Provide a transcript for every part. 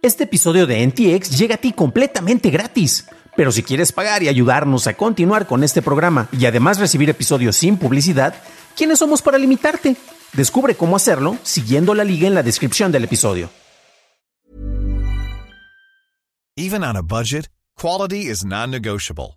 Este episodio de NTX llega a ti completamente gratis. Pero si quieres pagar y ayudarnos a continuar con este programa y además recibir episodios sin publicidad, ¿quiénes somos para limitarte? Descubre cómo hacerlo siguiendo la liga en la descripción del episodio. Even on a budget, quality is non-negotiable.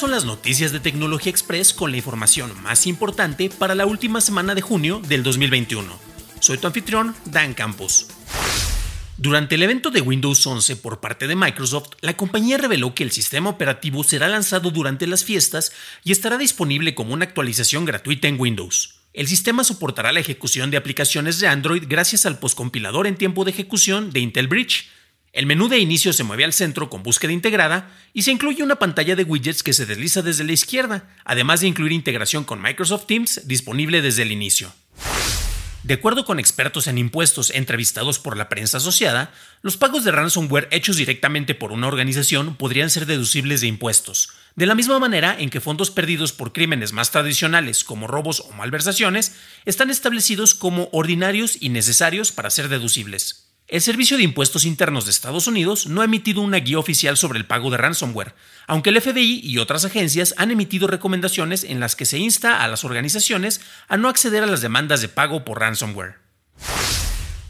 Son las noticias de Tecnología Express con la información más importante para la última semana de junio del 2021. Soy tu anfitrión, Dan Campos. Durante el evento de Windows 11 por parte de Microsoft, la compañía reveló que el sistema operativo será lanzado durante las fiestas y estará disponible como una actualización gratuita en Windows. El sistema soportará la ejecución de aplicaciones de Android gracias al poscompilador en tiempo de ejecución de Intel Bridge. El menú de inicio se mueve al centro con búsqueda integrada y se incluye una pantalla de widgets que se desliza desde la izquierda, además de incluir integración con Microsoft Teams disponible desde el inicio. De acuerdo con expertos en impuestos entrevistados por la prensa asociada, los pagos de ransomware hechos directamente por una organización podrían ser deducibles de impuestos, de la misma manera en que fondos perdidos por crímenes más tradicionales como robos o malversaciones están establecidos como ordinarios y necesarios para ser deducibles. El Servicio de Impuestos Internos de Estados Unidos no ha emitido una guía oficial sobre el pago de ransomware, aunque el FBI y otras agencias han emitido recomendaciones en las que se insta a las organizaciones a no acceder a las demandas de pago por ransomware.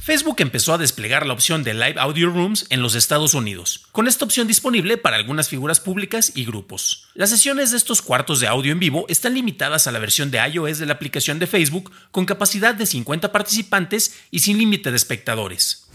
Facebook empezó a desplegar la opción de Live Audio Rooms en los Estados Unidos, con esta opción disponible para algunas figuras públicas y grupos. Las sesiones de estos cuartos de audio en vivo están limitadas a la versión de iOS de la aplicación de Facebook con capacidad de 50 participantes y sin límite de espectadores.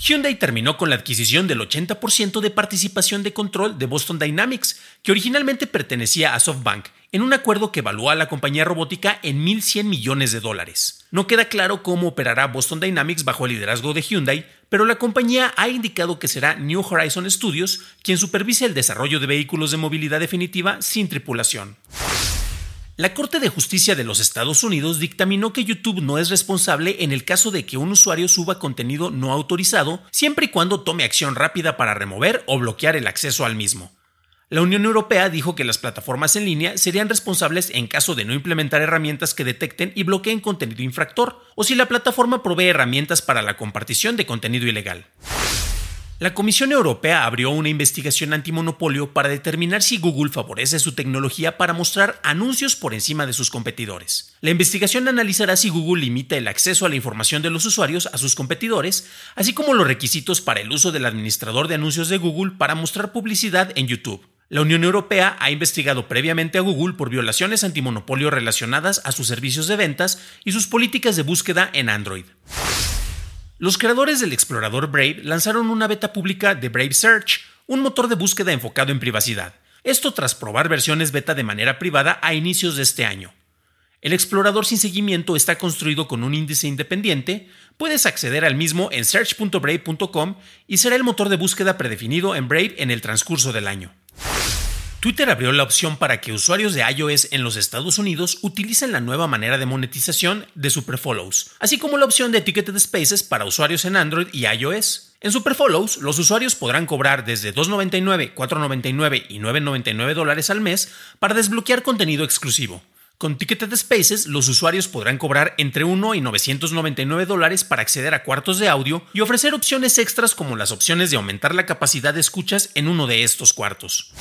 Hyundai terminó con la adquisición del 80% de participación de control de Boston Dynamics, que originalmente pertenecía a SoftBank, en un acuerdo que evalúa a la compañía robótica en 1.100 millones de dólares. No queda claro cómo operará Boston Dynamics bajo el liderazgo de Hyundai, pero la compañía ha indicado que será New Horizon Studios quien supervise el desarrollo de vehículos de movilidad definitiva sin tripulación. La Corte de Justicia de los Estados Unidos dictaminó que YouTube no es responsable en el caso de que un usuario suba contenido no autorizado, siempre y cuando tome acción rápida para remover o bloquear el acceso al mismo. La Unión Europea dijo que las plataformas en línea serían responsables en caso de no implementar herramientas que detecten y bloqueen contenido infractor, o si la plataforma provee herramientas para la compartición de contenido ilegal. La Comisión Europea abrió una investigación antimonopolio para determinar si Google favorece su tecnología para mostrar anuncios por encima de sus competidores. La investigación analizará si Google limita el acceso a la información de los usuarios a sus competidores, así como los requisitos para el uso del administrador de anuncios de Google para mostrar publicidad en YouTube. La Unión Europea ha investigado previamente a Google por violaciones antimonopolio relacionadas a sus servicios de ventas y sus políticas de búsqueda en Android. Los creadores del explorador Brave lanzaron una beta pública de Brave Search, un motor de búsqueda enfocado en privacidad. Esto tras probar versiones beta de manera privada a inicios de este año. El explorador sin seguimiento está construido con un índice independiente, puedes acceder al mismo en search.brave.com y será el motor de búsqueda predefinido en Brave en el transcurso del año. Twitter abrió la opción para que usuarios de iOS en los Estados Unidos utilicen la nueva manera de monetización de Superfollows, así como la opción de Ticketed Spaces para usuarios en Android y iOS. En Superfollows, los usuarios podrán cobrar desde $2.99, $4.99 y $9.99 dólares al mes para desbloquear contenido exclusivo. Con Ticketed Spaces, los usuarios podrán cobrar entre 1 y 999 dólares para acceder a cuartos de audio y ofrecer opciones extras como las opciones de aumentar la capacidad de escuchas en uno de estos cuartos.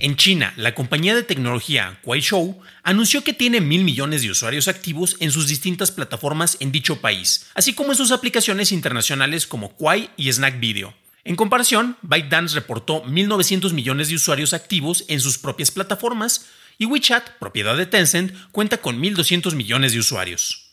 En China, la compañía de tecnología Kuaishou anunció que tiene mil millones de usuarios activos en sus distintas plataformas en dicho país, así como en sus aplicaciones internacionales como Kuai y Snack Video. En comparación, ByteDance reportó 1.900 millones de usuarios activos en sus propias plataformas y WeChat, propiedad de Tencent, cuenta con 1.200 millones de usuarios.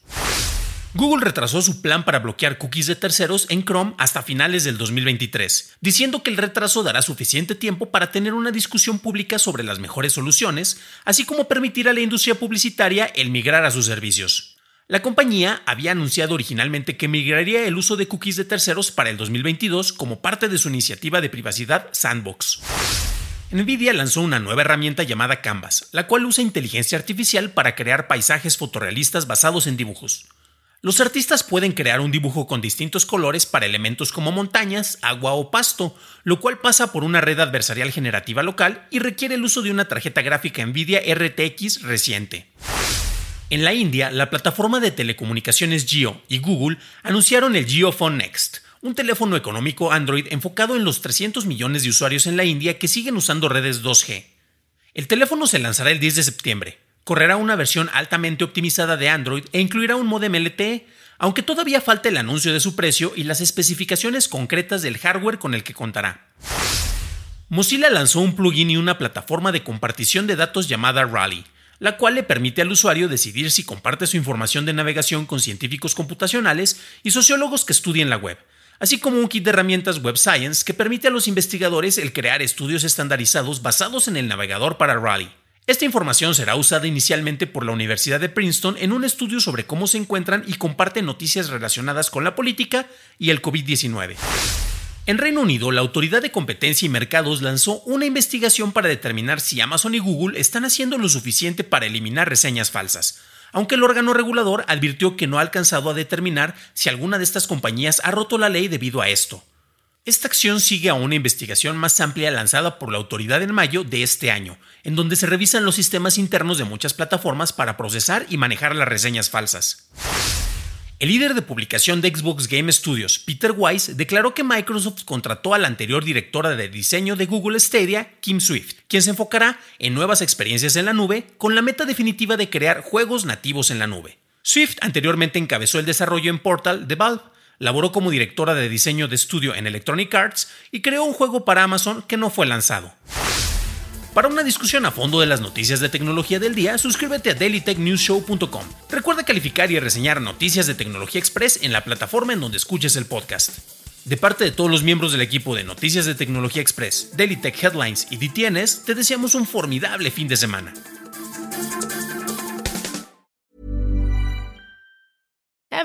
Google retrasó su plan para bloquear cookies de terceros en Chrome hasta finales del 2023, diciendo que el retraso dará suficiente tiempo para tener una discusión pública sobre las mejores soluciones, así como permitir a la industria publicitaria el migrar a sus servicios. La compañía había anunciado originalmente que migraría el uso de cookies de terceros para el 2022 como parte de su iniciativa de privacidad Sandbox. Nvidia lanzó una nueva herramienta llamada Canvas, la cual usa inteligencia artificial para crear paisajes fotorrealistas basados en dibujos. Los artistas pueden crear un dibujo con distintos colores para elementos como montañas, agua o pasto, lo cual pasa por una red adversarial generativa local y requiere el uso de una tarjeta gráfica Nvidia RTX reciente. En la India, la plataforma de telecomunicaciones Jio y Google anunciaron el JioPhone Next, un teléfono económico Android enfocado en los 300 millones de usuarios en la India que siguen usando redes 2G. El teléfono se lanzará el 10 de septiembre. Correrá una versión altamente optimizada de Android e incluirá un modem LTE, aunque todavía falta el anuncio de su precio y las especificaciones concretas del hardware con el que contará. Mozilla lanzó un plugin y una plataforma de compartición de datos llamada Rally, la cual le permite al usuario decidir si comparte su información de navegación con científicos computacionales y sociólogos que estudien la web, así como un kit de herramientas Web Science que permite a los investigadores el crear estudios estandarizados basados en el navegador para Rally. Esta información será usada inicialmente por la Universidad de Princeton en un estudio sobre cómo se encuentran y comparten noticias relacionadas con la política y el COVID-19. En Reino Unido, la Autoridad de Competencia y Mercados lanzó una investigación para determinar si Amazon y Google están haciendo lo suficiente para eliminar reseñas falsas, aunque el órgano regulador advirtió que no ha alcanzado a determinar si alguna de estas compañías ha roto la ley debido a esto. Esta acción sigue a una investigación más amplia lanzada por la autoridad en mayo de este año, en donde se revisan los sistemas internos de muchas plataformas para procesar y manejar las reseñas falsas. El líder de publicación de Xbox Game Studios, Peter Weiss, declaró que Microsoft contrató a la anterior directora de diseño de Google Stadia, Kim Swift, quien se enfocará en nuevas experiencias en la nube con la meta definitiva de crear juegos nativos en la nube. Swift anteriormente encabezó el desarrollo en Portal de Valve, laboró como directora de diseño de estudio en Electronic Arts y creó un juego para Amazon que no fue lanzado. Para una discusión a fondo de las noticias de tecnología del día, suscríbete a dailytechnewsshow.com. Recuerda calificar y reseñar Noticias de Tecnología Express en la plataforma en donde escuches el podcast. De parte de todos los miembros del equipo de Noticias de Tecnología Express, Daily Tech Headlines y DTNS, te deseamos un formidable fin de semana.